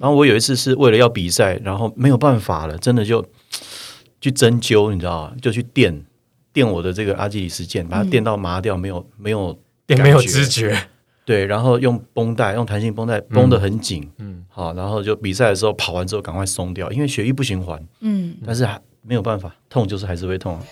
然后我有一次是为了要比赛，然后没有办法了，真的就去针灸，你知道吗？就去电电我的这个阿基里斯腱，把它电到麻掉，没有没有也没有感觉。知觉，对，然后用绷带，用弹性绷带绷得很紧，嗯，好，然后就比赛的时候跑完之后赶快松掉，因为血液不循环，嗯，但是还没有办法，痛就是还是会痛啊。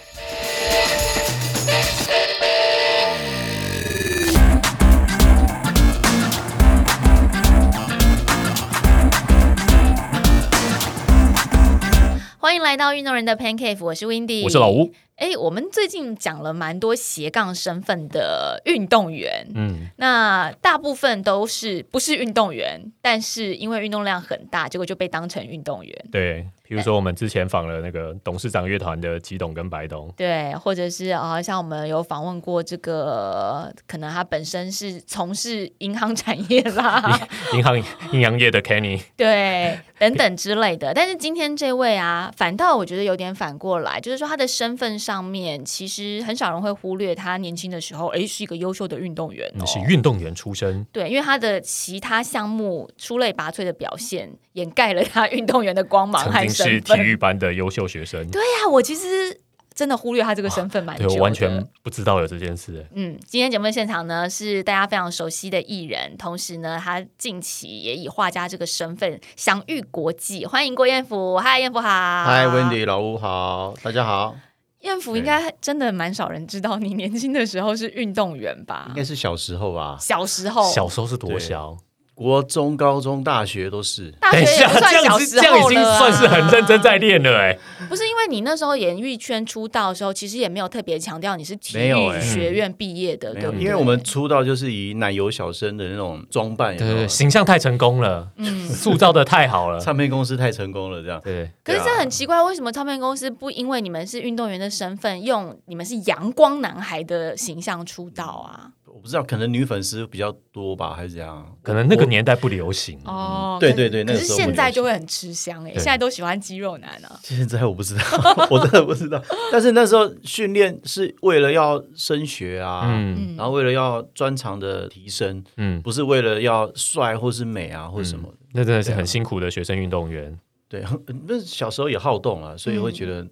来到运动人的 Pancake，我是 Windy，我是老吴。哎，我们最近讲了蛮多斜杠身份的运动员，嗯，那大部分都是不是运动员，但是因为运动量很大，结果就被当成运动员。对，比如说我们之前访了那个董事长乐团的吉董跟白董，对，或者是啊、像我们有访问过这个，可能他本身是从事银行产业啦，银行银行业的 Kenny，对，等等之类的。但是今天这位啊，反倒我觉得有点反过来，就是说他的身份上面，其实很少人会忽略他年轻的时候，诶，是一个优秀的运动员哦。是运动员出身，对，因为他的其他项目出类拔萃的表现，掩盖了他运动员的光芒和身份。体育班的优秀学生。对呀、我其实真的忽略他这个身份蛮久的。对我完全不知道有这件事。嗯，今天节目的现场呢是大家非常熟悉的艺人，同时呢，他近期也以画家这个身份享誉国际。欢迎郭彦甫，嗨，彦甫好，嗨，Wendy 老吴好，大家好，彦甫应该真的蛮少人知道你年轻的时候是运动员吧应？该是小时候吧，小时候，小时候是多小？国中、高中、大学都是。大学这样子小时这样已经算是很认真在练了哎。不是因为你那时候演艺圈出道的时候，其实也没有特别强调你是体育学院毕业的，没有，对不对？因为我们出道就是以奶油小生的那种装扮，有有对形象太成功了，嗯塑造的太好了。唱片公司太成功了，这样。对，可是这很奇怪，为什么唱片公司不因为你们是运动员的身份，用你们是阳光男孩的形象出道啊？我不知道，可能女粉丝比较多吧，还是怎样？可能那个年代不流行。哦，对对对可是那个时候现在就会很吃香哎，现在都喜欢肌肉男啊。现在我不知道，我真的不知道。但是那时候训练是为了要升学啊，嗯然后为了要专长的提升，嗯，不是为了要帅或是美啊或什么。那真的是很辛苦的学生运动员对，那小时候也好动啊，所以会觉得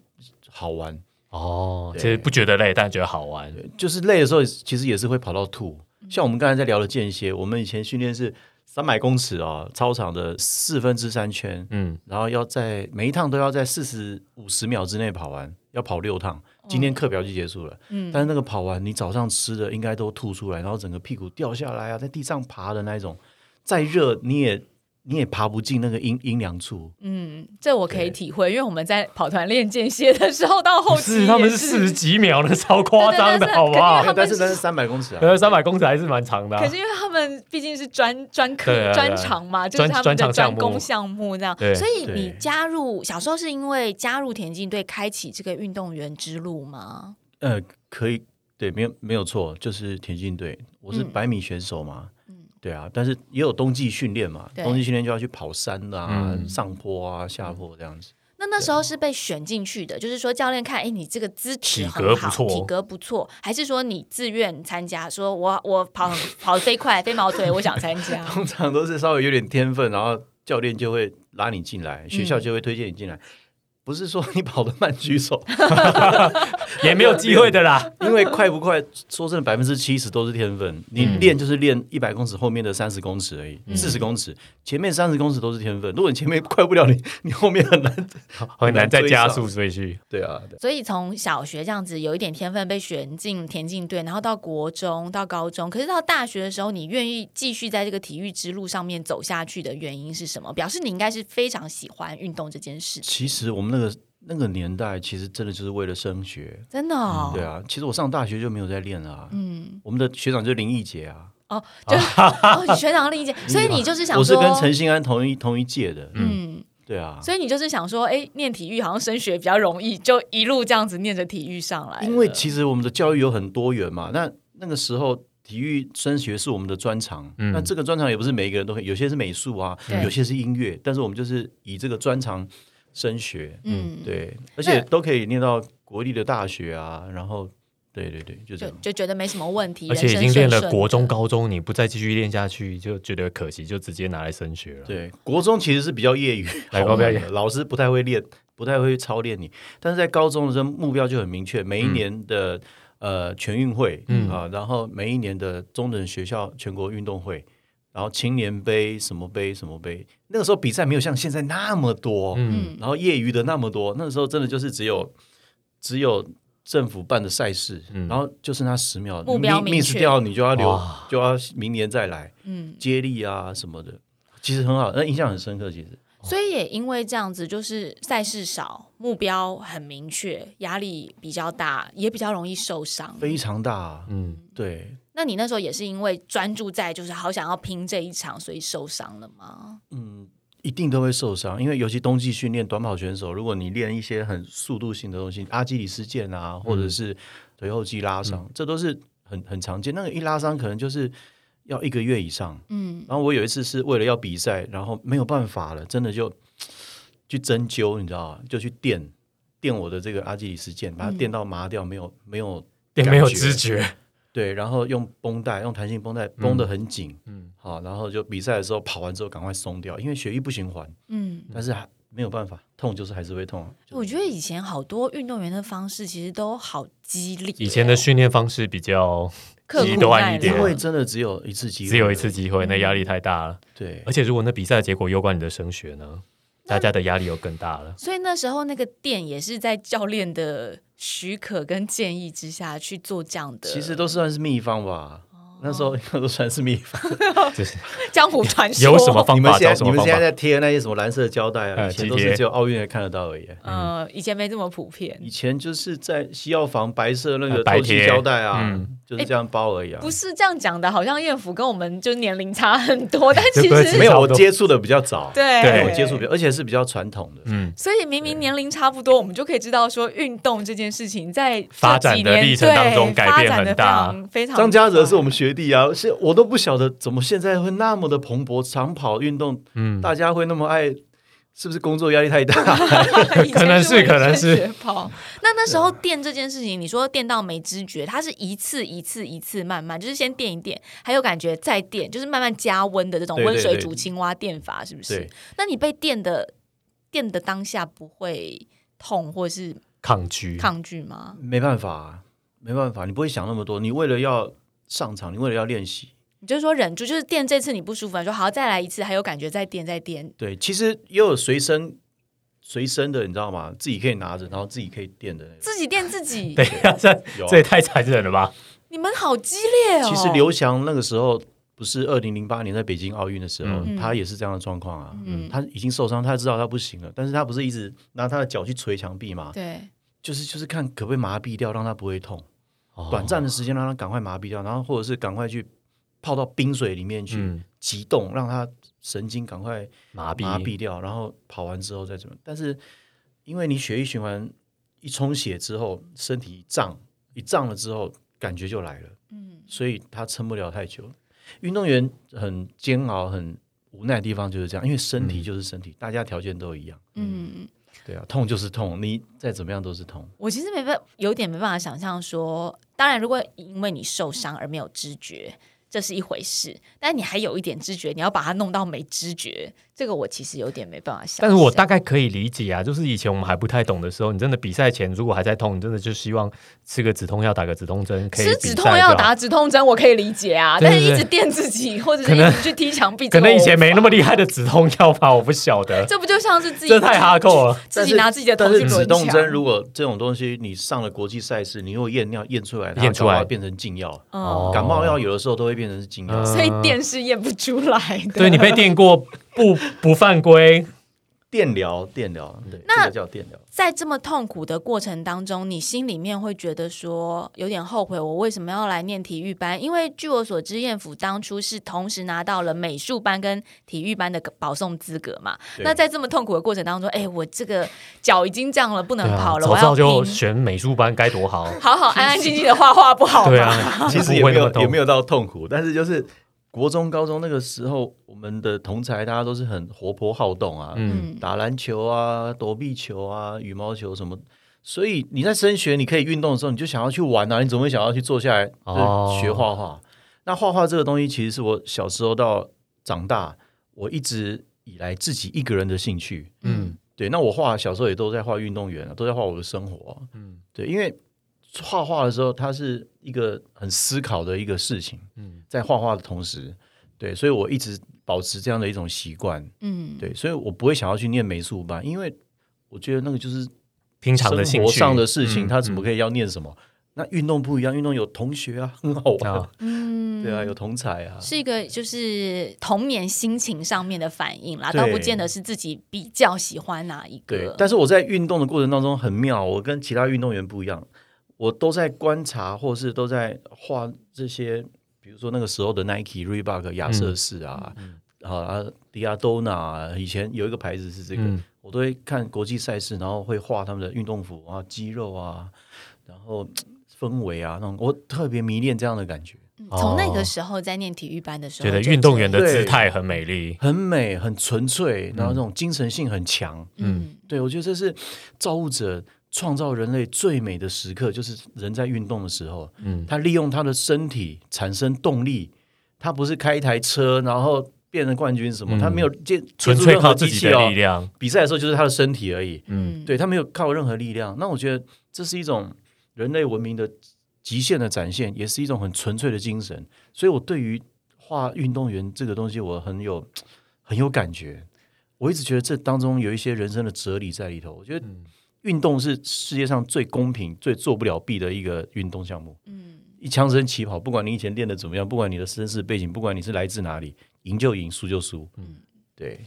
好玩。哦。其实不觉得累，但觉得好玩。就是累的时候，其实也是会跑到吐。像我们刚才在聊的间歇，我们以前训练是三百公尺啊，操场的四分之三圈，嗯，然后要在每一趟都要在四十五十秒之内跑完，要跑六趟。今天课表就结束了，嗯但是那个跑完，你早上吃的应该都吐出来，然后整个屁股掉下来啊，在地上爬的那一种，再热你也你也爬不进那个阴阴凉处。嗯，这我可以体会，因为我们在跑团练间歇的时候，到后期是他们是四十几秒的，超夸张的，好不好肯定？但是那是三百公尺啊，呃，三百公尺还是蛮长的啊。可是因为他们毕竟是专专科专长嘛，就是他们的专攻项目这样，所以你加入小时候是因为加入田径队开启这个运动员之路吗？呃，可以，对，没有没有错，就是田径队，我是嗯百米选手嘛，对啊，但是也有冬季训练嘛，冬季训练就要去跑山啊、嗯上坡啊、下坡这样子。那那时候是被选进去的，就是说教练看，哎，你这个资质体很好，格不错体格不错，还是说你自愿参加？说我我跑跑得飞快，飞毛腿，我想参加。通常都是稍微有点天分，然后教练就会拉你进来，学校就会推荐你进来。不是说你跑得慢举手，也没有机会的啦。因为快不快，说真的，百分之七十都是天分。你嗯练就是练一百公尺后面的三十公尺而已，四十公尺前面三十公尺都是天分。如果你前面快不了，你 你后面很难。很难再加速追去。对啊，对所以从小学这样子有一点天分被选进田径队，然后到国中到高中，可是到大学的时候，你愿意继续在这个体育之路上面走下去的原因是什么？表示你应该是非常喜欢运动这件事，其实我们那个那个年代，其实真的就是为了升学。真的、哦。对啊，其实我上大学就没有在练了、啊。嗯，我们的学长就是林毅杰啊，哦，就 学长林毅杰，所以你就是想说，我是跟陈兴安同一同一届的。嗯，对啊，所以你就是想说，哎，念体育好像升学比较容易，就一路这样子念着体育上来。因为其实我们的教育有很多元嘛，那那个时候体育升学是我们的专长，嗯那这个专长也不是每一个人都可以，有些是美术啊，有些是音乐，但是我们就是以这个专长升学，嗯，对，而且都可以念到国立的大学啊，然后对对对，就这就样。就觉得没什么问题，而且已经练了国中、高中，你不再继续练下去，就觉得可惜，就直接拿来升学了。对，国中其实是比较业余，来好高标业老师不太会练，不太会操练你。但是在高中的时候，目标就很明确，每一年的、呃全运会，嗯啊，然后每一年的中等学校全国运动会，然后青年杯什么杯什么杯，那个时候比赛没有像现在那么多，嗯，然后业余的那么多，那个时候真的就是只有只有政府办的赛事，嗯。然后就剩下十秒，目标 miss 掉你就要留，就要明年再来嗯，接力啊什么的，其实很好，那印象很深刻。其实。所以也因为这样子，就是赛事少，目标很明确，压力比较大，也比较容易受伤。非常大，嗯，对，那你那时候也是因为专注在就是好想要拼这一场，所以受伤了吗？嗯一定都会受伤，因为尤其冬季训练短跑选手，如果你练一些很速度性的东西，阿基里斯腱啊，或者是腿后肌拉伤，这都是很很常见。那个一拉伤可能就是要一个月以上。嗯，然后我有一次是为了要比赛，然后没有办法了，真的就去针灸，你知道吗？就去电电我的这个阿基里斯腱，把它电到麻掉，没有没有也没有知觉。对，然后用绷带，用弹性绷带绷得很紧，嗯好，然后就比赛的时候跑完之后赶快松掉，因为血液不循环，嗯，但是还没有办法，痛就是还是会痛。我觉得以前好多运动员的方式其实都好激烈哦，以前的训练方式比较刻苦极端耐一点因为真的只有一次机会，只有一次机会，那压力太大了。对而且如果那比赛结果攸关你的升学呢，大家的压力又更大了。所以那时候那个店也是在教练的许可跟建议之下去做这样的，其实都算是秘方吧。哦那时候应该都算是秘方。就是江湖传说有什么方法你们现找什么方法在你们现在。在贴那些什么蓝色胶带啊，呃以前都是只有奥运才看得到而已。嗯，以前没这么普遍。以前就是在西药房白色那个透气胶带啊嗯，就是这样包而已啊。不是这样讲的，好像燕福跟我们就年龄差很多，但其实没有，我接触的比较早，对对我接触比较，而且是比较传统的。嗯，所以明明年龄差不多，我们就可以知道说，运动这件事情在发展的历程当中改变很大非常张家泽是我们们学弟啊，是我都不晓得怎么现在会那么的蓬勃，长跑运动，嗯大家会那么爱，是不是工作压力太大？可能是可能是跑。那那时候电这件事情，你说电到没知觉，它是一次一次一次慢慢，就是先电一电，还有感觉再电，就是慢慢加温的这种温水煮青蛙电法，是不是？那你被电的电的当下不会痛或是抗拒。抗拒吗？没办法、啊，没办法，你不会想那么多。你为了要上场，你为了要练习，你就是说忍住，就是垫这次你不舒服，你说好再来一次，还有感觉再垫再垫，对，其实也有随身随身的，你知道吗？自己可以拿着，然后自己可以垫的那种。自己垫自己。等一下，这 这也太残忍了吧？你们好激烈哦！其实刘翔那个时候不是二零零八年在北京奥运的时候，嗯他也是这样的状况啊。嗯他已经受伤，他知道他不行了，但是他不是一直拿他的脚去捶墙壁嘛？对，就是就是看可不可以麻痹掉，让他不会痛。哦短暂的时间让他赶快麻痹掉，然后或者是赶快去泡到冰水里面去嗯急冻，让他神经赶快麻痹麻痹掉，然后跑完之后再怎么。但是因为你血液循环一充血之后，身体一胀一胀了之后，感觉就来了，嗯，所以他撑不了太久。运动员很煎熬、很无奈的地方就是这样，因为身体就是身体，大家条件都一样。嗯，对啊，痛就是痛，你再怎么样都是痛。我其实没办，有点没办法想象说，当然，如果因为你受伤而没有知觉，这是一回事，但你还有一点知觉，你要把它弄到没知觉，这个我其实有点没办法想。但是我大概可以理解啊，就是以前我们还不太懂的时候，你真的比赛前如果还在痛，你真的就希望吃个止痛药，打个止痛针，可以吃止痛药打止痛针，我可以理解啊，对对对但是一直电自己，或者是一直去踢墙壁，可能以前没那么厉厉害的止痛药吧，我不晓得，这不就像是自己这太哈扣了。自己拿自己的头但是止痛针，如果这种东西你上了国际赛事，你如果验尿验出来，它验出来变成禁药。哦，感冒药有的时候都会变成是禁药。嗯所以电是验不出来的。对你被电过不不犯规，电疗，电疗，对，那这个叫电疗。在这么痛苦的过程当中，你心里面会觉得说有点后悔，我为什么要来念体育班？因为据我所知，燕府当初是同时拿到了美术班跟体育班的保送资格嘛。那在这么痛苦的过程当中，哎，我这个脚已经这样了，不能跑了，我要早就，选美术班该多好。好好安安静静的画画，不好吗？对啊，其实也没有也没有到痛苦，但是就是国中、高中那个时候，我们的同才大家都是很活泼好动啊，嗯，嗯，打篮球啊、躲避球啊、羽毛球什么，所以你在升学，你可以运动的时候，你就想要去玩啊，你怎么会想要去坐下来哦。学画画？那画画这个东西，其实是我小时候到长大，我一直以来自己一个人的兴趣。嗯。对，那我画小时候也都在画运动员啊，都在画我的生活啊、嗯。对，因为画画的时候，它是一个很思考的一个事情，嗯。在画画的同时，对，所以我一直保持这样的一种习惯。嗯，对，所以我不会想要去念美术班，因为我觉得那个就是平常的生活上的事情，他怎么可以要念什么？那运动不一样，运动有同学啊，很好玩，啊嗯，对啊，有同才啊，是一个就是童年心情上面的反应啦，倒不见得是自己比较喜欢哪一个。。对但是我在运动的过程当中很妙，我跟其他运动员不一样，我都在观察，或是都在画这些，比如说那个时候的 Nike、Reebok、亚瑟士啊，啊啊迪亚多纳啊，以前有一个牌子是这个，嗯我都会看国际赛事，然后会画他们的运动服啊、肌肉啊，然后氛围啊那种，我特别迷恋这样的感觉，从那哦个时候在念体育班的时候，觉得运动员的姿态很美丽。很美、很纯粹，然后那种精神性很强。嗯对我觉得这是造物者创造人类最美的时刻，就是人在运动的时候，嗯他利用他的身体产生动力，他不是开一台车然后变成冠军什么，嗯他没有借纯粹靠自己的力。量。比赛的时候就是他的身体而已，嗯对他没有靠任何力量。那我觉得这是一种人类文明的极限的展现，也是一种很纯粹的精神。所以我对于画运动员这个东西，我很有很有感觉。我一直觉得这当中有一些人生的哲理在里头。我觉得嗯运动是世界上最公平、最做不了弊的一个运动项目。嗯一枪声起跑，不管你以前练的怎么样，不管你的身世背景，不管你是来自哪里，赢就赢，输就输。嗯，对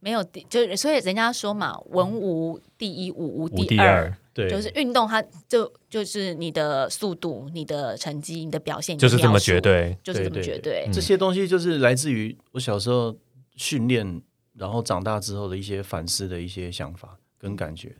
没有第，就是所以人家说嘛，文无第一，武无无第二第二，对，就是运动它就就是你的速度、你的成绩、你的表现，就是这么绝，对。就是这么对对绝对。这些东西就是来自于我小时候训练，然后长大之后的一些反思的一些想法跟感觉。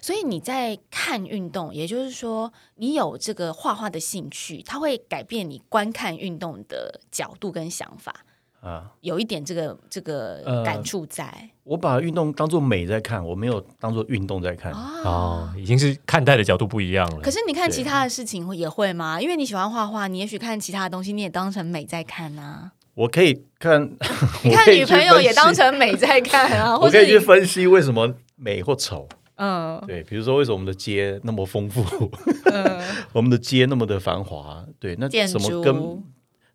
所以你在看运动，也就是说，你有这个画画的兴趣，它会改变你观看运动的角度跟想法，啊，有一点这个这个呃感触在我把运动当做美在看，我没有当做运动在看。哦，已经是看待的角度不一样了。可是你看其他的事情也会吗？因为你喜欢画画，你也许看其他的东西，你也当成美在看啊。我可以看，看女朋友也当成美在看啊，我可以去分析为什么美或丑。嗯对，比如说为什么我们的街那么丰富，嗯 我们的街那么的繁华，对，那建什么跟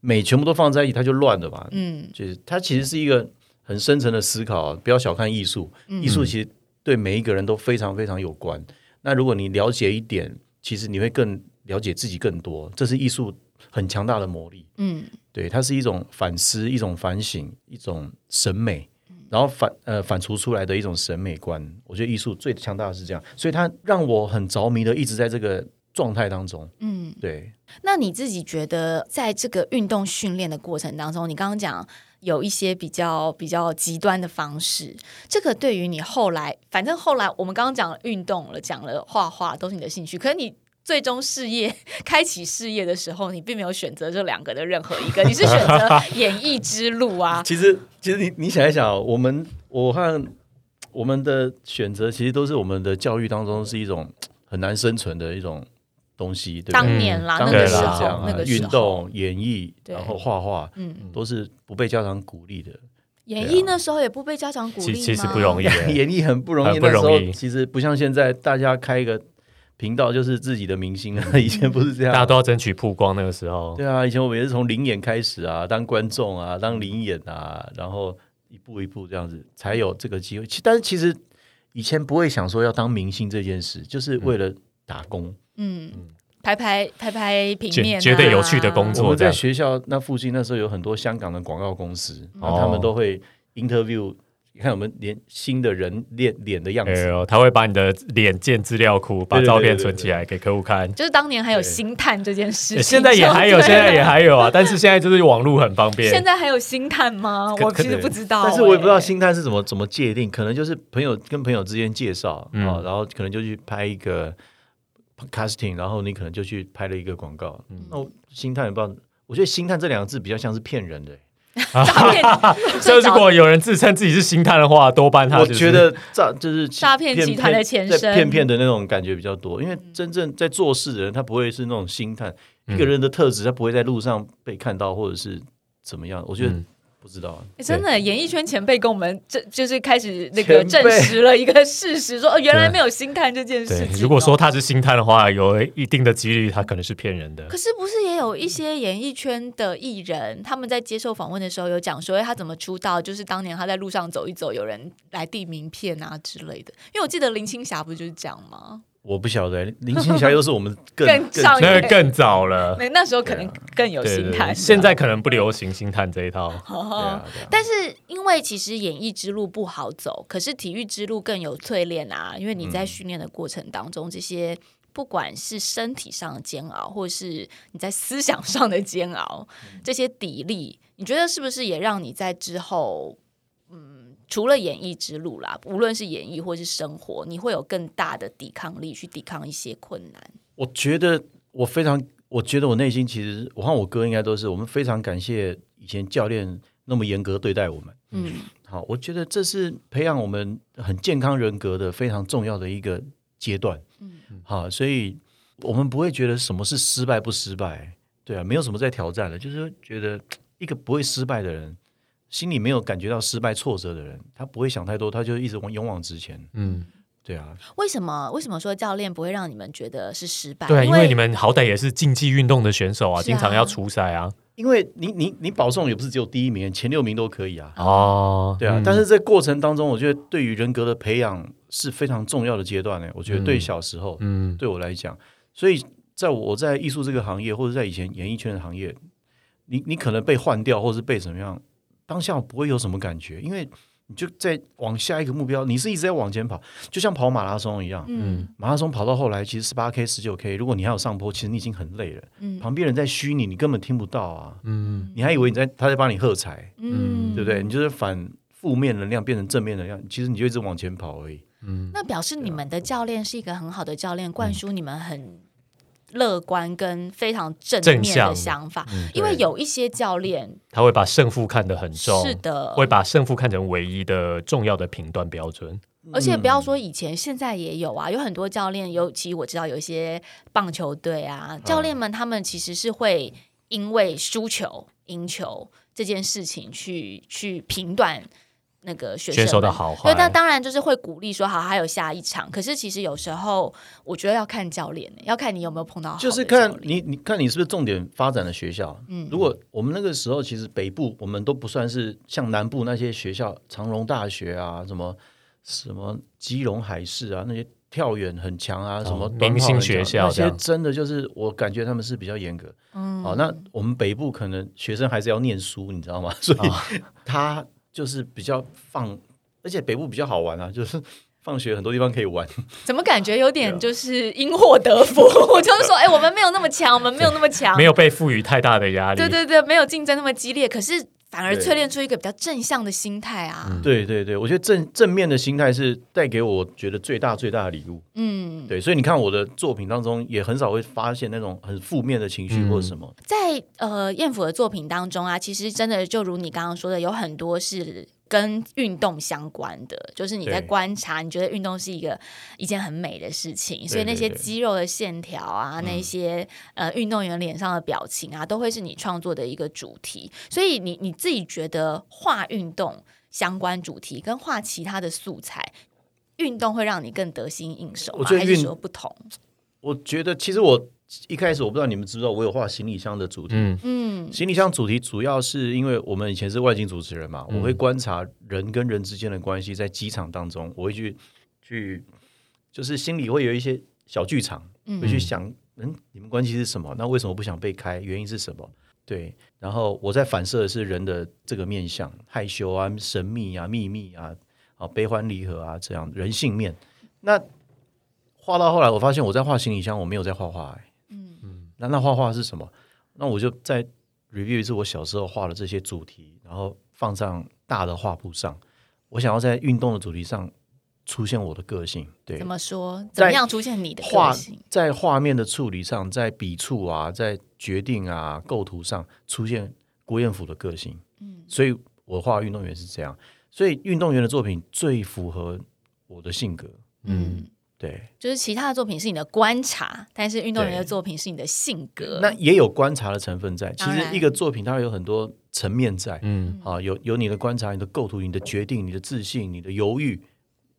美全部都放在一起，它就乱了嘛。嗯就是它其实是一个很深层的思考啊，不要小看艺术，嗯艺术其实对每一个人都非常非常有关。那如果你了解一点，其实你会更了解自己更多，这是艺术很强大的魔力。嗯对，它是一种反思、一种反省、一种审美，然后反呃反刍出来的一种审美观。我觉得艺术最强大的是这样，所以它让我很着迷的一直在这个状态当中。嗯。对，那你自己觉得，在这个运动训练的过程当中，你刚刚讲有一些比较比较极端的方式，这个对于你后来，反正后来我们刚刚讲了运动了，讲了画画，都是你的兴趣，可是你。最终事业开启事业的时候，你并没有选择这两个的任何一个，你是选择演艺之路啊。其实其实你你想一想哦，我们我看我们的选择，其实都是我们的教育当中是一种很难生存的一种东西，对不对？当年啦，当年是那个时候对啦这样，啊，那个运动、演艺，然后画画，嗯，都是不被家长鼓励的。演艺那时候也不被家长鼓励？其其实不容易，演艺很不容易，很不容易那时候其实不像现在，大家开一个频道就是自己的明星啊。以前不是这样，大家都要争取曝光。那个时候，对啊，以前我们也是从零演开始啊，当观众啊，当零演啊，然后一步一步这样子才有这个机会。其但是其实以前不会想说要当明星这件事，就是为了打工。嗯，拍拍拍拍平面、啊，觉得有趣的工作我在学校那附近那时候有很多香港的广告公司，嗯然后他们都会 interview，你看我们连新的人脸脸的样子。哎呦，他会把你的脸建资料库，把对对对照片对对存起来给客户看。就是当年还有星探这件事情，现在也 还有，现在也还有啊，但是现在就是网络很方便。现在还有星探吗？我其实不知道、但是我也不知道星探是怎么怎么界定，可能就是朋友跟朋友之间介绍嗯啊、然后可能就去拍一个 casting，然后你可能就去拍了一个广告。嗯那我星探也不知道，我觉得星探这两个字比较像是骗人的、诈骗 所以如果有人自称自己是星探的话，多半他就是我觉得诈就是诈骗集团的前身骗骗的那种感觉比较多。因为真正在做事的人，他不会是那种星探，嗯一个人的特质，他不会在路上被看到或者是怎么样。我觉得嗯不知道真的，演艺圈前辈跟我们这就是开始那个证实了一个事实，说 哦，原来没有星探这件事情哦。。如果说他是星探的话，有一定的几率他可能是骗人的可。是不是也有一些演艺圈的艺人，他们在接受访问的时候有讲说，哎，他怎么出道？就是当年他在路上走一走，有人来递名片啊之类的。因为我记得林青霞不就是这样吗？我不晓得林青霞又是我们 更更上那个更早了，那那时候可能更有心态。现在可能不流行星探这一套。啊啊。但是因为其实演艺之路不好走，可是体育之路更有淬炼啊。因为你在训练的过程当中，这些不管是身体上的煎熬，或是你在思想上的煎熬，这些砥砺，你觉得是不是也让你在之后，嗯，除了演艺之路啦，无论是演艺或是生活，你会有更大的抵抗力去抵抗一些困难？我觉得我非常，我觉得我内心其实，我和我哥应该都是，我们非常感谢以前教练那么严格对待我们。嗯，好，我觉得这是培养我们很健康人格的非常重要的一个阶段。嗯，好，所以我们不会觉得什么是失败不失败，对啊，没有什么在挑战了，就是觉得一个不会失败的人，心里没有感觉到失败挫折的人，他不会想太多，他就一直往勇往直前。嗯，对啊，为什么？为什么说教练不会让你们觉得是失败？对啊，因为你们好歹也是竞技运动的选手啊，啊经常要出赛啊。因为你你你保送也不是只有第一名，前六名都可以啊。哦，对啊，嗯但是这过程当中，我觉得对于人格的培养是非常重要的阶段呢。我觉得对小时候，嗯对我来讲，所以在我在艺术这个行业，或者在以前演艺圈的行业，你你可能被换掉，或是被怎么样，当下不会有什么感觉，因为你就在往下一个目标，你是一直在往前跑，就像跑马拉松一样。嗯马拉松跑到后来，其实十八 K、十九 K，如果你还有上坡，其实你已经很累了。嗯旁边人在虚你，你根本听不到啊，嗯你还以为你在他在帮你喝彩，嗯对不对？你就是反负面能量变成正面能量，其实你就一直往前跑而已。嗯，那表示你们的教练是一个很好的教练，灌输你们很乐观跟非常正面的想法。嗯因为有一些教练他会把胜负看得很重，是的，会把胜负看成唯一的重要的评断标准。而且不要说以前，现在也有啊，有很多教练，尤其我知道有一些棒球队啊，教练们他们其实是会因为输球、赢球这件事情去去评断那个学生选手的们好坏对，那当然就是会鼓励说好，还有下一场。可是其实有时候我觉得要看教练，要看你有没有碰到好就是看你，你看你是不是重点发展的学校。嗯如果我们那个时候其实北部我们都不算是像南部那些学校，长荣大学啊，什么什么基隆海事啊，那些跳远很强啊，什么明星学校那些真的就是我感觉他们是比较严格。嗯好，那我们北部可能学生还是要念书，你知道吗？所以他就是比较放，而且北部比较好玩啊，就是 放学很多地方可以玩。怎么感觉有啊点就是因祸得福？我就是说，哎、我们没有那么强，我们没有那么强，没有被赋予太大的压力。对对对，没有竞争那么激烈，可是反而淬炼出一个比较正向的心态啊。嗯对对对，我觉得正正面的心态是带给我觉得最大最大的礼物。嗯，对，所以你看我的作品当中也很少会发现那种很负面的情绪嗯或者什么。在呃燕府的作品当中啊，其实真的就如你刚刚说的，有很多是。跟运动相关的，就是你在观察，你觉得运动是一个一件很美的事情，所以那些肌肉的线条啊，那些呃运动员脸上的表情啊，都会是你创作的一个主题。所以你你自己觉得画运动相关主题跟画其他的素材，运动会让你更得心应手吗？还是我觉得运说不同？我觉得其实我一开始我不知道你们知不知道，我有画行李箱的主题。嗯嗯行李箱主题主要是因为我们以前是外景主持人嘛，嗯我会观察人跟人之间的关系，在机场当中，我会去去，就是心里会有一些小剧场，嗯会去想，嗯，你们关系是什么？那为什么不想被开？原因是什么？对，然后我在反射的是人的这个面相，害羞啊、神秘啊、秘密啊、啊悲欢离合啊，这样人性面。那画到后来，我发现我在画行李箱，我没有在画画、欸。嗯那那画画是什么？那我就再 review 一次我小时候画的这些主题，然后放上大的画布上。我想要在运动的主题上出现我的个性，对怎，么说？怎么样出现你的个性？在画面的处理上，在笔触啊，在决定啊、构图上出现郭彦甫的个性。嗯所以我画运动员是这样，所以运动员的作品最符合我的性格。嗯，对，就是其他的作品是你的观察，但是运动员的作品是你的性格。那也有观察的成分在。其实一个作品它会有很多层面在，嗯啊，有有你的观察、你的构图、你的决定、你的自信、你的犹豫，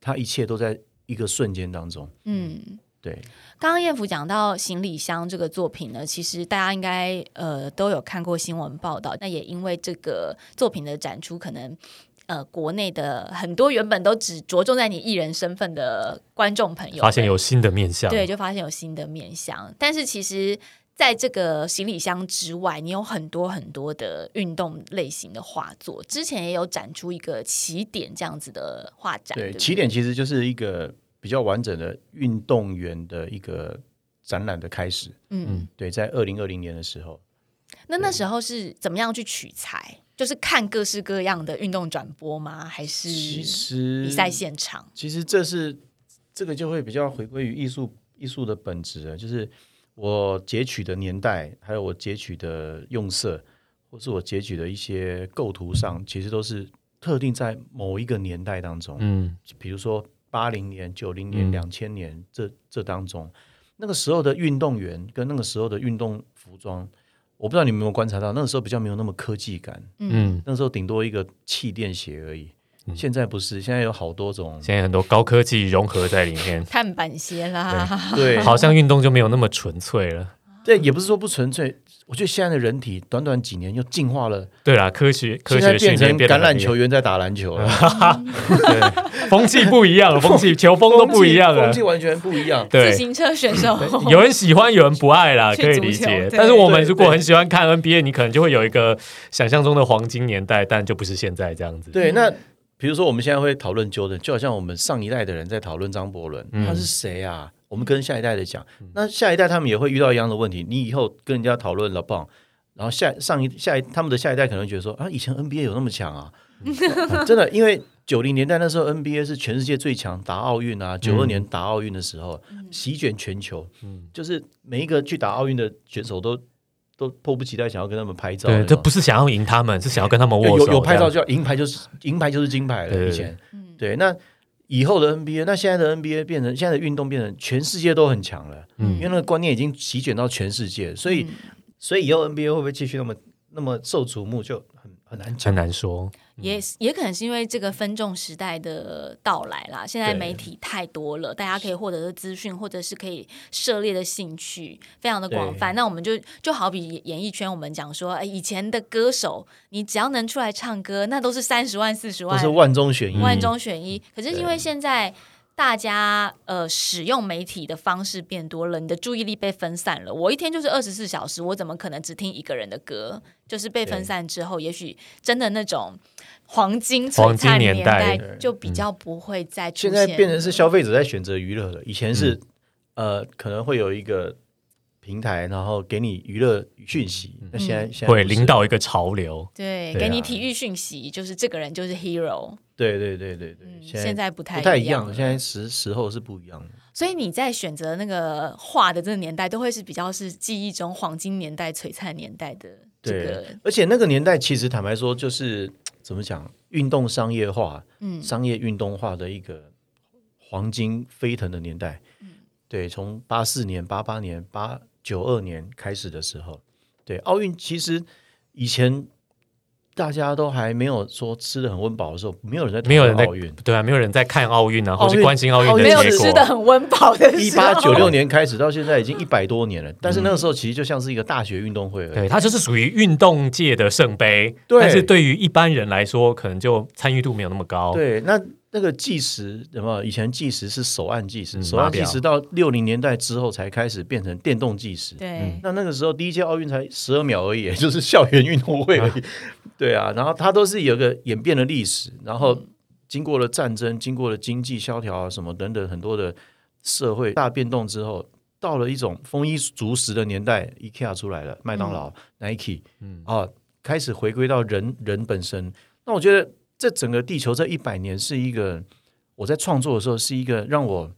它一切都在一个瞬间当中。嗯，对，刚刚燕福讲到行李箱这个作品呢，其实大家应该呃都有看过新闻报道。那也因为这个作品的展出，可能呃国内的很多原本都只着重在你艺人身份的观众朋友们，发现有新的面相，对，就发现有新的面相。但是其实，在这个行李箱之外，你有很多很多的运动类型的画作。之前也有展出一个起点这样子的画展，对对，对起点其实就是一个比较完整的运动员的一个展览的开始。嗯，对，在二零二零年的时候，那那时候是怎么样去取材？就是看各式各样的运动转播吗？还是其实比赛现场？其实这是这个就会比较回归于艺术艺术的本质了，就是我截取的年代，还有我截取的用色，或是我截取的一些构图上，其实都是特定在某一个年代当中。嗯比如说八零年、九零年、嗯两千年这这当中，那个时候的运动员跟那个时候的运动服装，我不知道你们有没有观察到，那个时候比较没有那么科技感，嗯，那个时候顶多一个气垫鞋而已。现在不是，现在有好多种，现在很多高科技融合在里面，碳板鞋啦，对，好像运动就没有那么纯粹了。对，也不是说不纯粹。我觉得现在的人体短短几年又进化了，对啦，科学科现在学训变成橄榄球员在打篮球了，对 风气不一样了，风气球风都不一样了风。气完全不一样。自对，行车选手 有人喜欢，有人不爱啦，可以。理解但是我们如果很喜欢看 NBA，你可能就会有一个想象中的黄金年代，但就不是现在这样子。对，那比如说我们现在会讨论 Jordan，就好像我们上一代的人在讨论张伯伦，嗯他是谁啊？我们跟下一代的讲，那下一代他们也会遇到一样的问题。你以后跟人家讨论了棒，然后下上一下一他们的下一代可能会觉得说啊，以前 NBA 有那么强啊？啊 真的，因为九零年代那时候 NBA 是全世界最强，打奥运啊，九二年打奥运的时候、席卷全球，就是每一个去打奥运的选手都都迫不及待想要跟他们拍照这不是想要赢他们，是想要跟他们握手。有有有拍照这样就要银牌就是银牌就是金牌了，以前对那以后的 NBA，那现在的 NBA 变成现在的运动变成全世界都很强了，嗯因为那个观念已经席卷到全世界，所以、所以以后 NBA 会不会继续那么那么受瞩目，就很很难讲很。难说。也也可能是因为这个分众时代的到来啦，现在媒体太多了，大家可以获得的资讯或者是可以涉猎的兴趣非常的广泛。那我们就就好比演艺圈，我们讲说，哎，以前的歌手，你只要能出来唱歌，那都是三十万、四十万都是万中选一，万中选一。可是因为现在大家呃使用媒体的方式变多了，你的注意力被分散了。我一天就是二十四小时，我怎么可能只听一个人的歌？就是被分散之后，也许真的那种黄金璀黄金璨年代就比较不会再出现现。在变成是消费者在选择娱乐了。以前是、呃可能会有一个平台，然后给你娱乐讯息，那现在、现在会领导一个潮流，对，对啊。给你体育讯息，就是这个人就是 hero。对对对对对，嗯，现现在不太不太一样现在时时候是不一样的。所以你在选择那个画的这个年代，都会是比较是记忆中黄金年代、璀璨年代的这对个，而且那个年代其实坦白说，就是怎么讲，运动商业化、嗯。商业运动化的一个黄金飞腾的年代。嗯。对，从八四年、八八年、八九二年开始的时候，对奥运其实以前大家都还没有说吃的很温饱的时候，没有人在讨没有人在奥运。对啊，没有人在看奥运啊，或是关心奥运的结果没有结吃的果。很温饱的时候。一八九六年开始到现在已经一百多年了，但是那个时候其实就像是一个大学运动会而已。对，它就是属于运动界的圣杯，但是对于一般人来说，可能就参与度没有那么高。对，那那个计时什么？以前计时是手按计时，嗯手按计时到六零年代之后才开始变成电动计时。对，那那个时候第一届奥运才十二秒而已，也就是校园运动会而已。对啊，然后它都是有个演变的历史，然后经过了战争，经过了经济萧条啊什么等等很多的社会大变动之后，到了一种丰衣足食的年代，IKEA 出来了，麦当劳、Nike，嗯啊，开始回归到人人本身。那我觉得这整个地球这一百年是一个我在创作的时候是一个让我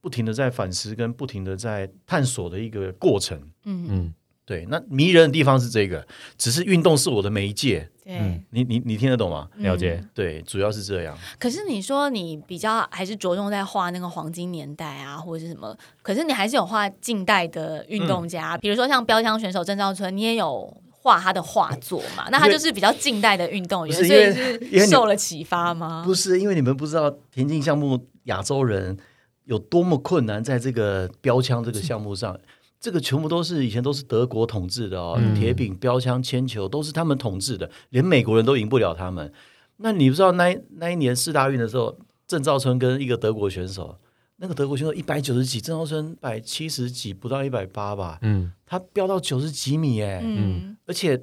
不停的在反思跟不停的在探索的一个过程。嗯嗯，对，那迷人的地方是这个，只是运动是我的媒介，对。嗯你你你听得懂吗？了解。对，主要是这样。可是你说你比较还是着重在画那个黄金年代啊，或者是什么？可是你还是有画近代的运动家，比如说像标枪选手郑兆春，你也有画他的画作嘛？那他就是比较近代的运动员，所以不是受了启发吗？不是因为你们不知道田径项目亚洲人有多么困难，在这个标枪这个项目上，这个全部都是以前都是德国统治的哦，嗯铁饼、标枪、铅球都是他们统治的，连美国人都赢不了他们。那你不知道那那一年四大运的时候，郑兆春跟一个德国选手，那个德国选手一百九十几，郑浩春一百七十几，不到一百八吧，嗯他飙到九十几米哎、嗯，而且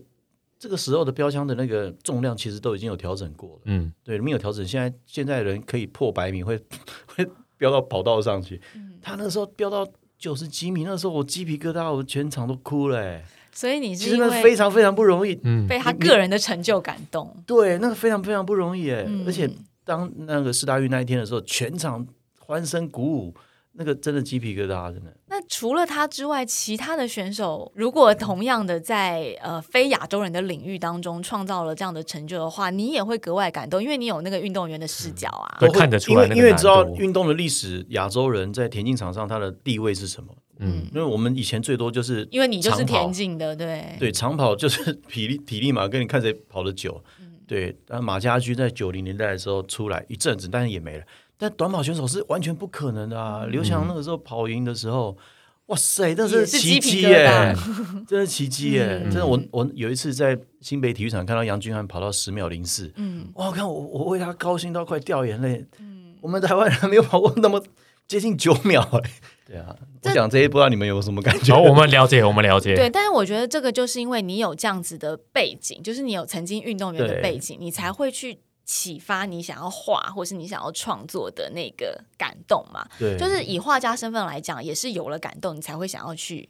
这个时候的标枪的那个重量其实都已经有调整过了。嗯，对，没有调整。现在现在人可以破百米，会 会飙到跑道上去。嗯他那时候飙到九十几米，那时候我鸡皮疙瘩，我全场都哭了、欸。所以你其实那是因为非常非常不容易。嗯被他个人的成就感动。对，那个非常非常不容易哎、嗯而且当那个世大运那一天的时候，全场欢声鼓舞，那个真的鸡皮疙瘩，真的。那除了他之外，其他的选手如果同样的在呃非亚洲人的领域当中创造了这样的成就的话，你也会格外感动，因为你有那个运动员的视角啊。对看得出来那个难因为因为知道运动的历史，亚洲人在田径场上他的地位是什么？嗯因为我们以前最多就是因为你就是田径的，对对，长跑就是 体力体力嘛，跟你看谁跑得久。对，但马家驹在九零年代的时候出来一阵子，但是也没了。但短跑选手是完全不可能的啊！刘翔那个时候跑赢的时候，哇塞，那也 是奇迹耶瘩，真的奇迹耶！嗯真的，我我有一次在新北体育场看到杨俊翰跑到十秒零四，嗯，哇，看我我为他高兴到快掉眼泪。嗯我们台湾人没有跑过那么接近九秒哎。对啊，我讲这些不知道你们有什么感觉？好，我们了解，我们了解。对。但是我觉得这个就是因为你有这样子的背景，就是你有曾经运动员的背景，你才会去启发你想要画或是你想要创作的那个感动嘛。对，就是以画家身份来讲，也是有了感动，你才会想要去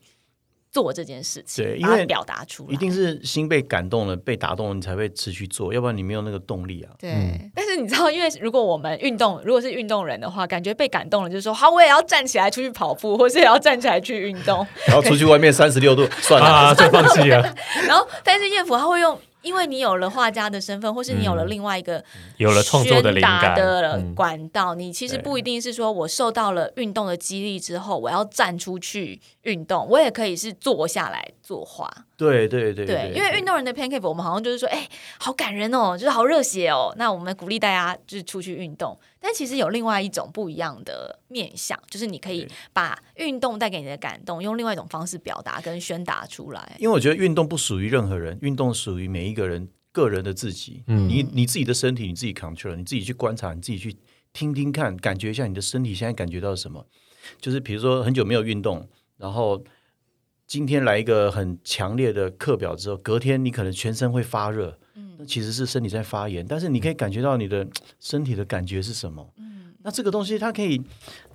做这件事情，对因为表达出来。一定是心被感动了，被打动了，你才会持续做，要不然你没有那个动力啊。对，嗯 但是你知道，因为如果我们运动，如果是运动人的话，感觉被感动了，就是说，好，我也要站起来出去跑步，或是也要站起来去运动。然后出去外面三十六度，算了，啊，就放弃了，然后，但是燕府他会用，因为你有了画家的身份，或是你有了另外一个有了创作的灵感。的嗯管道，你其实不一定是说我受到了运动的激励之后，我要站出去运动，我也可以是坐下来作画。对对对对，因为运动人的 pancake，我们好像就是说，哎、好感人哦，就是好热血哦。那我们鼓励大家就是出去运动，但其实有另外一种不一样的面向，就是你可以把运动带给你的感动，用另外一种方式表达跟宣达出来。因为我觉得运动不属于任何人，运动属于每一个人个人的自己。嗯你你自己的身体你自己 control，你自己去观察，你自己去听听看，感觉一下你的身体现在感觉到什么。就是比如说很久没有运动，然后今天来一个很强烈的课表之后，隔天你可能全身会发热，那其实是身体在发炎，但是你可以感觉到你的身体的感觉是什么。嗯那这个东西它可以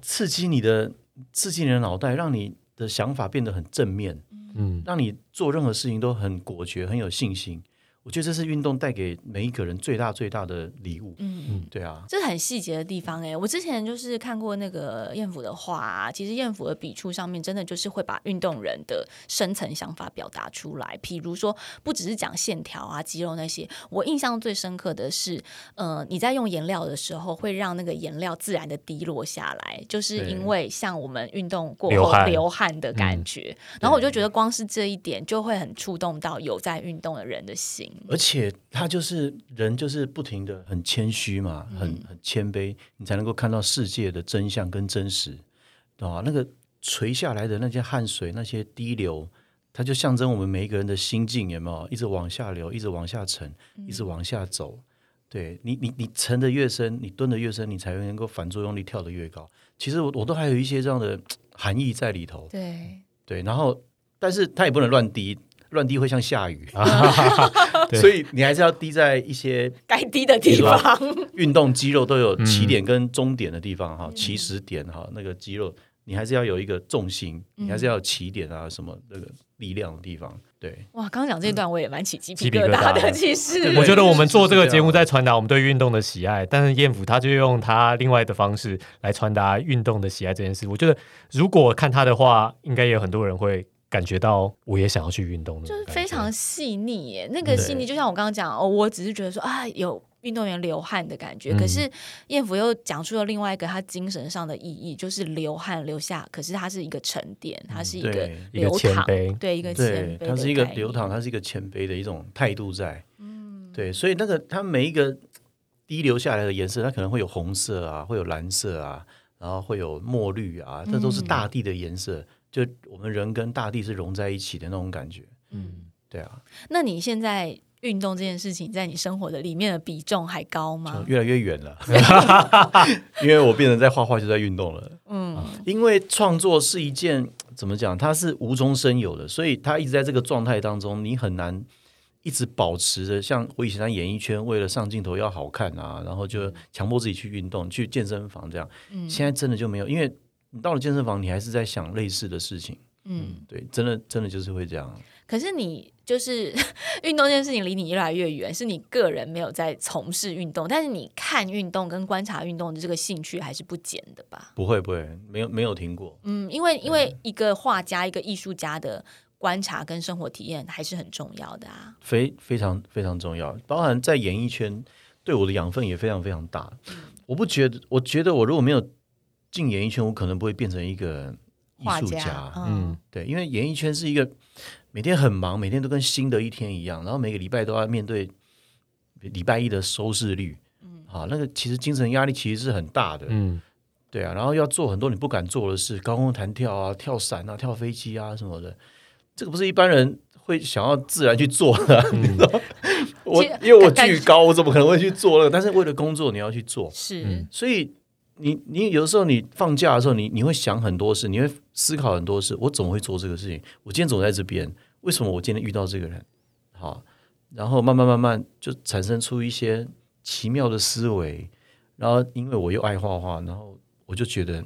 刺激你的刺激你的脑袋，让你的想法变得很正面。嗯，让你做任何事情都很果决、很有信心。我觉得这是运动带给每一个人最大最大的礼物。嗯嗯，对啊，这是很细节的地方哎、我之前就是看过那个燕府的画、啊，其实燕府的笔触上面真的就是会把运动人的深层想法表达出来。譬如说，不只是讲线条啊、肌肉那些，我印象最深刻的是，呃，你在用颜料的时候会让那个颜料自然的滴落下来，就是因为像我们运动过后流汗流汗的感觉。然后我就觉得光是这一点就会很触动到有在运动的人的心。而且他就是人，就是不停的很谦虚嘛，嗯很很谦卑，你才能够看到世界的真相跟真实，对吧？那个垂下来的那些汗水，那些滴流，它就象征我们每一个人的心境，有没有？一直往下流，一直往下沉，一直往下走。对你，你你沉的越深，你蹲的越深，你才能够反作用力跳得越高。其实我我都还有一些这样的 含义在里头。对，对，然后但是它也不能乱滴，乱滴会像下雨，对 所以你还是要滴在一些该滴的地方。运动肌肉都有起嗯点跟终点的地方哈，起始点哈，那个肌肉你还是要有一个重心，你还是要有起点啊什么那个力量的地方。对，哇，刚刚讲这段我也蛮起鸡皮疙疙瘩的，瘩其实我觉得我们做这个节目在传达我们对运动的喜爱，但是燕府他就用他另外的方式来传达运动的喜爱这件事。我觉得如果看他的话，应该也有很多人会感觉到我也想要去运动，就是非常细腻耶。那个细腻，就像我刚刚讲哦，我只是觉得说啊，有运动员流汗的感觉。可是燕福又讲出了另外一个他精神上的意义，就是流汗留下，可是它是一个沉淀，它是一个流淌，对一个谦卑，它是一个流淌，它是一个谦卑的一种态度在。嗯，对，所以那个它每一个滴流下来的颜色，它可能会有红色啊，会有蓝色啊，然后会有墨绿啊，这都是大地的颜色。就我们人跟大地是融在一起的那种感觉，嗯，对啊。那你现在运动这件事情，在你生活的里面的比重还高吗？越来越远了，因为我变成在画画就在运动了。嗯，因为创作是一件怎么讲，它是无中生有的，所以它一直在这个状态当中，你很难一直保持着。像我以前在演艺圈，为了上镜头要好看啊，然后就强迫自己去运动，去健身房这样。嗯，现在真的就没有，因为。你到了健身房，你还是在想类似的事情。嗯，对，真的，真的就是会这样。可是你就是 运动这件事情离你越来越远，是你个人没有在从事运动，但是你看运动跟观察运动的这个兴趣还是不减的吧？不会，不会，没有，没有停过。嗯，因为因为一个画家、一个艺术家的观察跟生活体验还是很重要的啊，非非常非常重要。包含在演艺圈对我的养分也非常非常大。我不觉得，我觉得我如果没有。进演艺圈，我可能不会变成一个艺术家。嗯，对，因为演艺圈是一个每天很忙，每天都跟新的一天一样，然后每个礼拜都要面对礼拜一的收视率。嗯，好，那个其实精神压力其实是很大的。嗯，对啊，然后要做很多你不敢做的事，高空弹跳啊、跳伞啊、跳飞机啊什么的，这个不是一般人会想要自然去做的。你知道，我因为我巨高，我怎么可能会去做那个？但是为了工作，你要去做。是，所以。你你有的时候你放假的时候，你你会想很多事，你会思考很多事。我怎么会做这个事情？我今天走在这边，为什么我今天遇到这个人？好，然后慢慢慢慢就产生出一些奇妙的思维。然后因为我又爱画画，然后我就觉得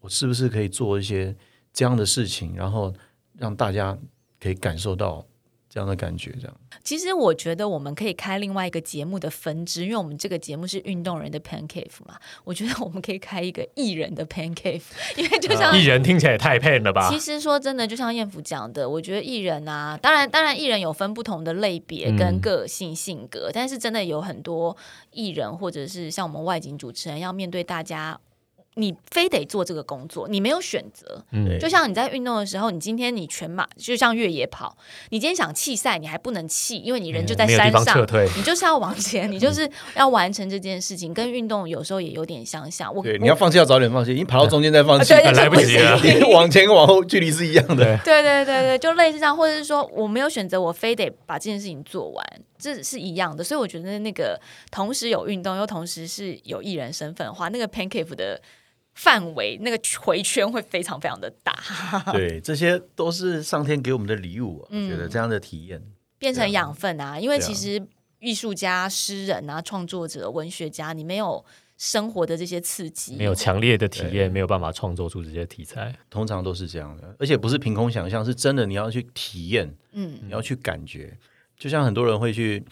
我是不是可以做一些这样的事情，然后让大家可以感受到。这样的感觉，这样。其实我觉得我们可以开另外一个节目的分支，因为我们这个节目是运动人的 pancake 嘛。我觉得我们可以开一个艺人的 pancake，因为就像艺人听起来也太 pan 了吧。其实说真的，就像燕福讲的，我觉得艺人啊，当然当然艺人有分不同的类别跟个性性格，但是真的有很多艺人或者是像我们外景主持人要面对大家。你非得做这个工作，你没有选择。嗯，就像你在运动的时候，你今天你全马，就像越野跑，你今天想弃赛，你还不能弃，因为你人就在山上，你就是要往前，你就是要完成这件事情。跟运动有时候也有点相像。我对，你要放弃要早点放弃，你跑到中间再放弃，来不及了。往前跟往后距离是一样的。对对对对，就类似这样，或者是说我没有选择，我非得把这件事情做完，这是一样的。所以我觉得那个同时有运动，又同时是有艺人身份的话，那个 pancake 的。范围那个回圈会非常非常的大，对，这些都是上天给我们的礼物，我觉得这样的体验变成养分啊。因为其实艺术家、诗人啊、创作者、文学家，你没有生活的这些刺激，没有强烈的体验，没有办法创作出这些题材。通常都是这样的，而且不是凭空想象，是真的你要去体验，嗯，你要去感觉，就像很多人会去。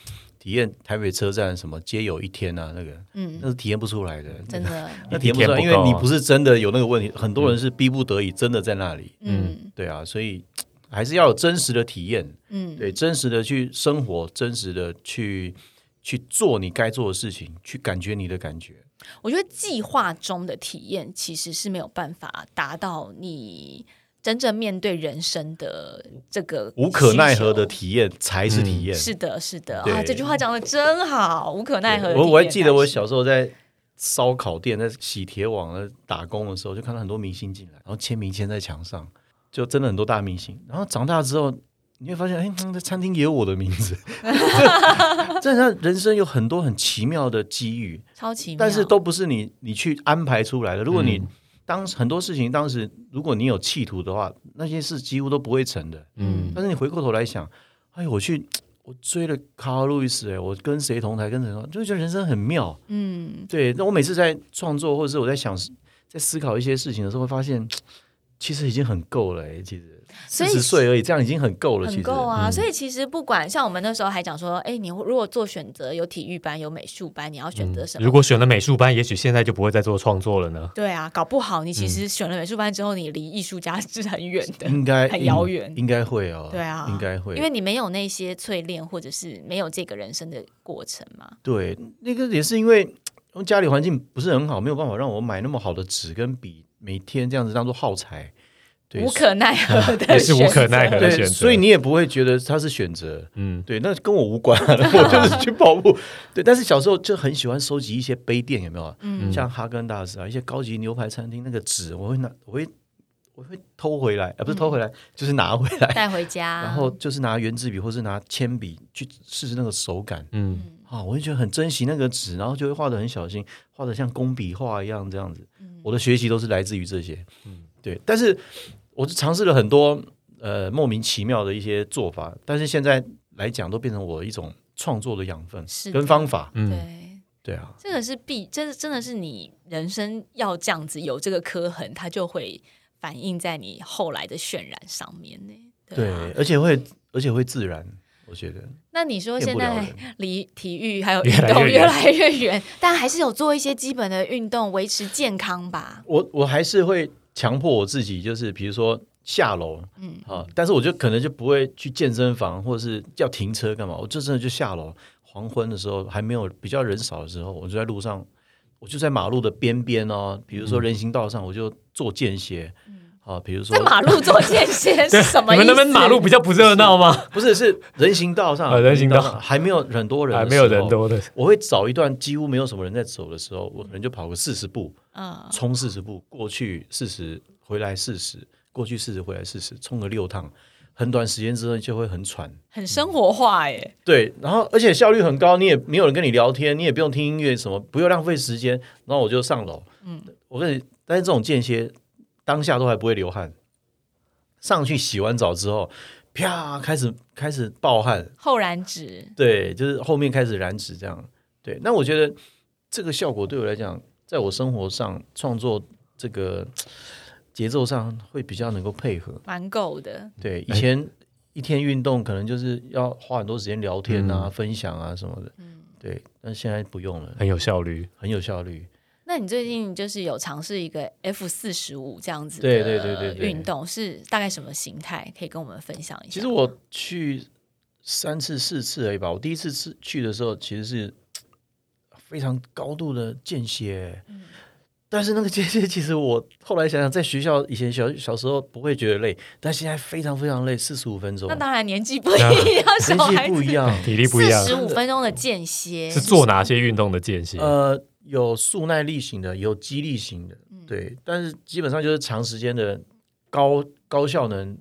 体验台北车站什么皆有一天啊，那个，嗯，那是体验不出来的，真的，那体验不出来，因为你不是真的有那个问题，很多人是逼不得已真的在那里，嗯，对啊，所以还是要有真实的体验，嗯，对，真实的去生活，真实的去去做你该做的事情，去感觉你的感觉。我觉得计划中的体验其实是没有办法达到你。真正面对人生的这个无可奈何的体验才是体验。是的，是的啊，这句话讲的真好，无可奈何。我我还记得我小时候在烧烤店、在洗铁网打工的时候，就看到很多明星进来，然后签名签在墙上，就真的很多大明星。然后长大之后，你会发现，哎，这餐厅也有我的名字。这让人生有很多很奇妙的机遇，超奇妙，但是都不是你你去安排出来的。如果你当很多事情，当时如果你有企图的话，那些事几乎都不会成的。嗯，但是你回过头来想，哎，我去，我追了卡尔路易斯，哎，我跟谁同台，跟谁同，就觉得人生很妙。嗯，对。那我每次在创作，或者是我在想，在思考一些事情的时候，会发现其实已经很够了、哎，其实四十岁而已，这样已经很够了，很够啊。嗯所以其实不管像我们那时候还讲说，哎，你如果做选择有体育班有美术班，你要选择什么？如果选了美术班，也许现在就不会再做创作了呢。对啊，搞不好你其实选了美术班之后，你离艺术家是很远的。应该很遥远应该会哦，对啊应该会，因为你没有那些淬炼，或者是没有这个人生的过程嘛。对那个也是因为家里环境不是很好，没有办法让我买那么好的纸跟笔，每天这样子当做耗材，对，无可奈何的也是无可奈何的对，选择。所以你也不会觉得它是选择，嗯，对，那跟我无关、啊，我就是去跑步。对，但是小时候就很喜欢收集一些杯垫，有没有？嗯。像哈根达斯啊，一些高级牛排餐厅那个纸，我会拿，我会我会偷回来，呃，不是偷回来，就是拿回来，带回家，然后就是拿圆珠笔或是拿铅笔去试试那个手感。嗯，啊，我会觉得很珍惜那个纸，然后就会画的很小心，画的像工笔画一样这样子。我的学习都是来自于这些，嗯，对。但是我是尝试了很多呃莫名其妙的一些做法，但是现在来讲都变成我一种创作的养分是跟方法。嗯对。对啊，这个是必，这是真的是你人生要这样子有这个刻痕，它就会反映在你后来的渲染上面呢。对而且会而且会自然，我觉得那你说骗现在。离体育还有运越来越远动越来越远，但还是有做一些基本的运动，维持健康吧。我我还是会强迫我自己，就是比如说下楼，嗯嗯，啊，但是我就可能就不会去健身房，或者是要停车干嘛，我就真的就下楼。黄昏的时候还没有比较人少的时候，我就在路上，我就在马路的边边哦，比如说人行道上，我就做间歇，嗯啊，比如说嗯在马路做间歇是 什么意思？你们那边马路比较不热闹吗？不是是人行道上，啊人行道上还没有很多人，还没有人，多的，我会找一段几乎没有什么人在走的时候，我可能就跑个四十步，嗯，冲四十步，过去四十，回来四十，过去四十，回来四十，冲个六趟，很短时间之内就会很喘。很生活化耶。对，然后而且效率很高，你也没有人跟你聊天，你也不用听音乐什么，不用浪费时间。然后我就上楼，嗯，我跟你，但是这种间歇当下都还不会流汗，上去洗完澡之后，啪，开始开始暴汗，后燃脂，对，就是后面开始燃脂这样。对，那我觉得这个效果对我来讲，在我生活上创作这个节奏上会比较能够配合。蛮够的。对，以前一天运动可能就是要花很多时间聊天啊、分享啊什么的。嗯对，但现在不用了，很有效率。很有效率。那你最近就是有尝试一个 F 四十五这样子对对对对对的运动，是大概什么形态？可以跟我们分享一下。其实我去三次四次而已吧。我第一次是去的时候，其实是非常高度的间歇。但是那个间歇，其实我后来想想，在学校以前小小时候不会觉得累，但现在非常非常累，四十五分钟。那，当然年纪不一样，小年纪不一样。体力不一样。四，十五分钟的间歇。是做哪些运动的间歇？呃，有速耐力型的，有肌力型的，嗯。对，但是基本上就是长时间的高高效能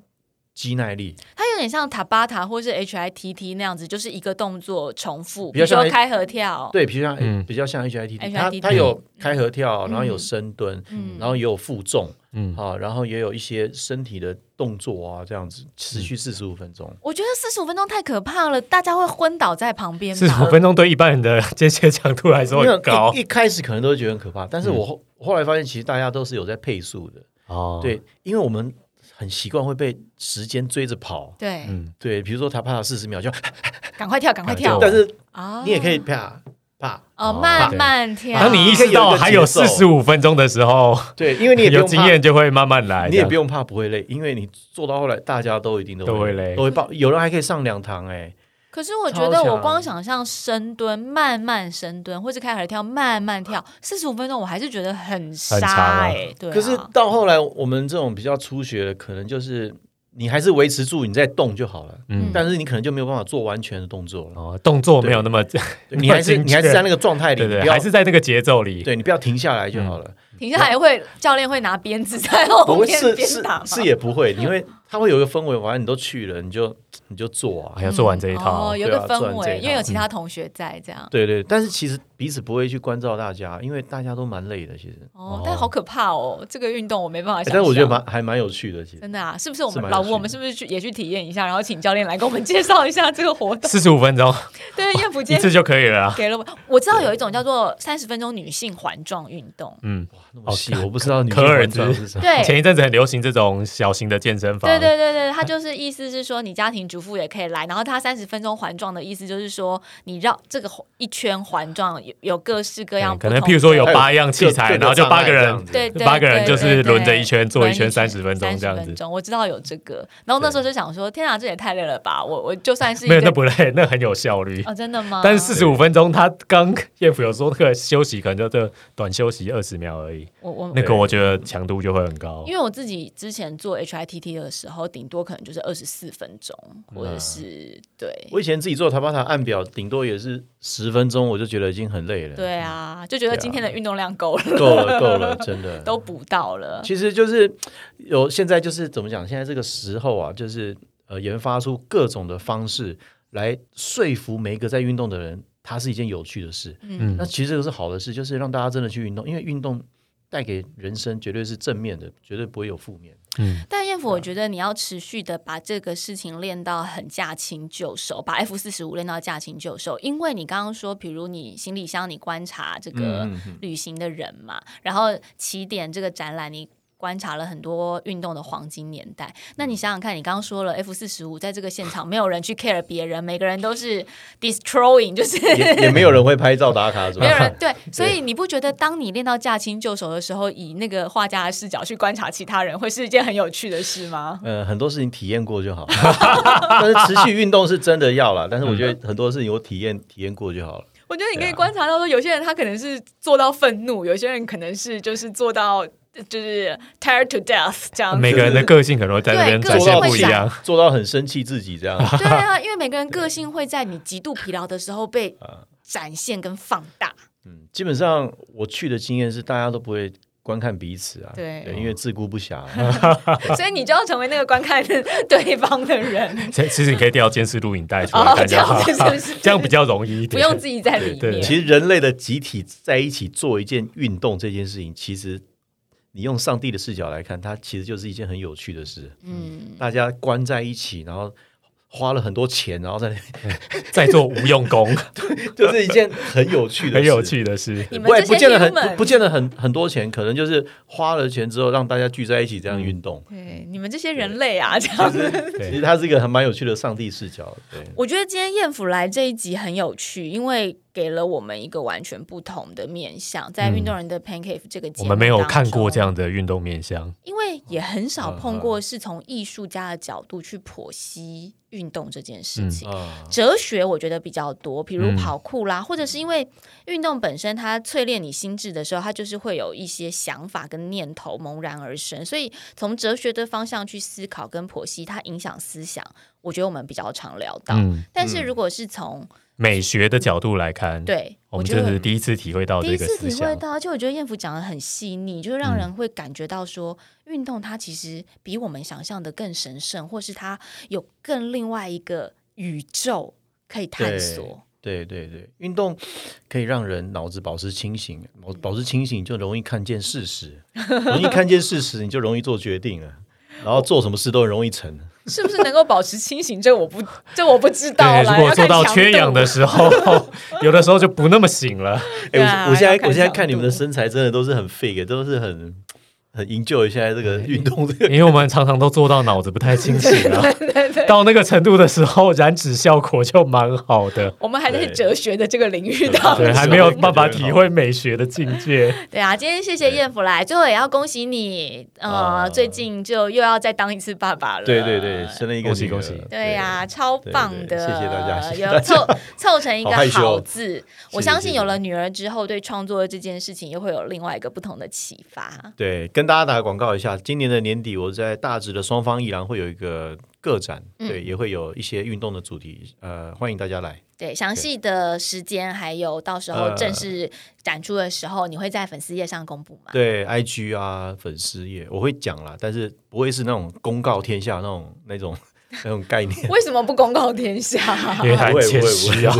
肌耐力，点像塔巴塔或是 HITT 那样子，就是一个动作重复，比比如说开合跳，对，比如像、嗯。比较像 HIT，它 HIIT 它有开合跳，然后有嗯深蹲，嗯。然后也有负重，嗯，啊，然后也有一些身体的动作啊，这样子持续四十五分钟。我觉得四十五分钟太可怕了，大家会昏倒在旁边吧。四十五分钟对一般人的间歇强度来说没有很高一一开始可能都会觉得很可怕，但是我后、我后来发现，其实大家都是有在配速的，哦。，对，因为我们很习惯会被时间追着跑，对，嗯，对，比如说他怕四十秒就，赶快跳，赶快跳。但是啊！你也可以啪啪，哦，慢慢跳。当你意识到还有四十五分钟的时候，对，因为你也有用怕。经验就会慢慢来。你也不用怕不会累，因为你做到后来，大家都一定都都会累。都会爆，有人还可以上两堂哎、可是我觉得我光想象深蹲，慢慢深蹲，或者开合跳，慢慢跳，四十五分钟，我还是觉得很很杀长啊。哎、对啊、可是到后来，我们这种比较初学的，可能就是你还是维持住你在动就好了，嗯，但是你可能就没有办法做完全的动作了。哦，动作没有那么，你还是你还是在那个状态里，对对，你还是在那个节奏里。对你不要停下来就好了。停下来会教练会拿鞭子在后不会面是是鞭打吗？是也不会，因为它会有一个氛围，反正你都去了，你就你就做啊还。要做完这一套哦，，有个氛围，因为有其他同学在这样。对对，但是其实彼此不会去关照大家，因为大家都蛮累的，其实。哦，但好可怕哦，这个运动我没办法。但是我觉得蛮还蛮有趣的，其实。真的啊，是不是我们老吴，我们是不是去也去体验一下，然后请教练来给我们介绍一下这个活动？四十五分钟对，燕福今天 一次就可以了啊。给了我，我知道有一种叫做三十分钟女性环状运动。嗯，那么细，我不知道女可而性环状是什么。对，前一阵子很流行这种小型的健身房，对对对对，他就是意思是说，你家庭主妇也可以来，然后他三十分钟环状的意思就是说，你绕这个一圈环状有有各式各样可能譬如说有八样器材，然后就八个人对对八个人就是轮着一圈做一圈三十分钟这样子分钟我知道有这个，然后那时候就想说，天啊，这也太累了吧！我我就算是没有那不累，那很有效率。哦，真的吗？但是四十五分钟，他刚叶府有说那个休息可能就这短休息二十秒而已，我我那个我觉得强度就会很高因。为我自己之前做 HITT 的时候，顶多可能就是二十四分钟，或者是对我以前自己做塔巴塔按表，顶多也是十分钟，我就觉得已经很累了。对啊，就觉得今天的运动量够了，够了，够了，真的 都补到了。其实就是有现在就是怎么讲？现在这个时候啊，就是呃，研发出各种的方式来说服每一个在运动的人，它是一件有趣的事。嗯那其实这个是好的事，就是让大家真的去运动，因为运动带给人生绝对是正面的，绝对不会有负面。嗯，但燕福，我觉得你要持续的把这个事情练到很驾轻就熟，把 F 四十五练到驾轻就熟。因为你刚刚说，比如你行李箱，你观察这个旅行的人嘛，然后起点这个展览，你。观察了很多运动的黄金年代，那你想想看，你刚刚说了 F 四十五在这个现场没有人去 care 别人，每个人都是 destroying，就是也也没有人会拍照打卡，是吧？没有人对，所以你不觉得当你练到驾轻就熟的时候，以那个画家的视角去观察其他人，会是一件很有趣的事吗？呃，很多事情体验过就好，但是持续运动是真的要了。但是我觉得很多事情我体验体验过就好了。我觉得你可以观察到说，有些人他可能是做到愤怒，有些人可能是就是做到就是 tired to death 这样子。每个人的个性可能会在那边对展现不一样。做到很生气自己这样。对啊，因为每个人个性会在你极度疲劳的时候被 展现跟放大。嗯，基本上我去的经验是大家都不会观看彼此啊，对因为自顾不暇。所以你就要成为那个观看对方的人，其其实你可以调监视录影带出来哦这样看这样比较容易一点。不用自己在里面。其实人类的集体在一起做一件运动这件事情，其实你用上帝的视角来看，它其实就是一件很有趣的事。嗯，大家关在一起，然后花了很多钱，然后在那 在做无用功，就是一件很有趣的事，很有。趣的事。你们这些不见得很不不见得很很多钱，可能就是花了钱之后让大家聚在一起这样运动。对，你们这些人类啊，这样子。其实它是一个很蛮有趣的上帝视角。对，我觉得今天燕府来这一集很有趣，因为给了我们一个完全不同的面向，在运动人的 Pancake 这个节目，我们没有看过这，样的运动面向，因为也很少碰嗯过是从艺术家的角度去剖析运动这件事情。啊，哲学我觉得比较多，比如嗯。跑酷啦，或者是因为运动本身它淬炼你心智的时候，它就是会有一些想法跟念头萌然而生，所以从哲学的方向去思考跟剖析它影响思想，我觉得我们比较常聊到。嗯，但是如果是从美学的角度来看，，对，我们觉得真的是第一次体会到第一次。体会到，而且我觉得燕福讲的很细腻，就是让人会感觉到说，运动它其实比我们想象的更神圣，或是它有更另外一个宇宙可以探索。对对对，运动可以让人脑子保持清醒，保保持清醒就容易看见事实，容易看见事实，你就容易做决定了，然后做什么事都容易成。是不是能够保持清醒？这我不，这我不知道对，啦。如果做到缺氧的时候，有的时候就不那么醒了。哎、我我现在我现在看你们的身材真的都是很 fake，都是很很 enjoy 现在这个运动这个。因为我们常常都做到脑子不太清醒啊，到那个程度的时候，燃脂效果就蛮好的。我们还在哲学的这个领域当对，中。还没有办法体会美学的境界。对啊，今天谢谢燕福来，最后也要恭喜你，呃，啊最近就又要再当一次爸爸了。对对对，生了一个恭喜恭喜对呀、超棒的！谢谢大家有凑 凑成一个好字。我相信有了女儿之后，对创作这件事情又会有另外一个不同的启发。对，跟大家打个广告一下，今年的年底我在大直的双方艺廊会有一个个展，嗯对，也会有一些运动的主题，呃，欢迎大家来。对，详细的时间还有到时候呃正式展出的时候，你会在粉丝页上公布吗？对，IG 啊，粉丝页我会讲啦，但是不会是那种公告天下那种那种 那种概念。为什么不公告天下？因为他很谦不会不会虚啊。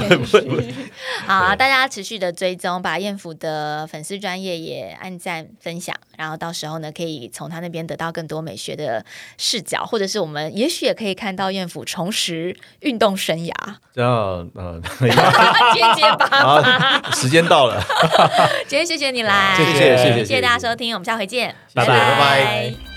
好啊，大家持续的追踪，把燕府的粉丝专业也按赞分享，然后到时候呢，可以从他那边得到更多美学的视角，或者是我们也许也可以看到燕府重拾运动生涯，这样，嗯，结结巴时间到了，今天谢谢你来，谢谢谢谢谢谢大家收听，我们下回见，拜拜拜拜。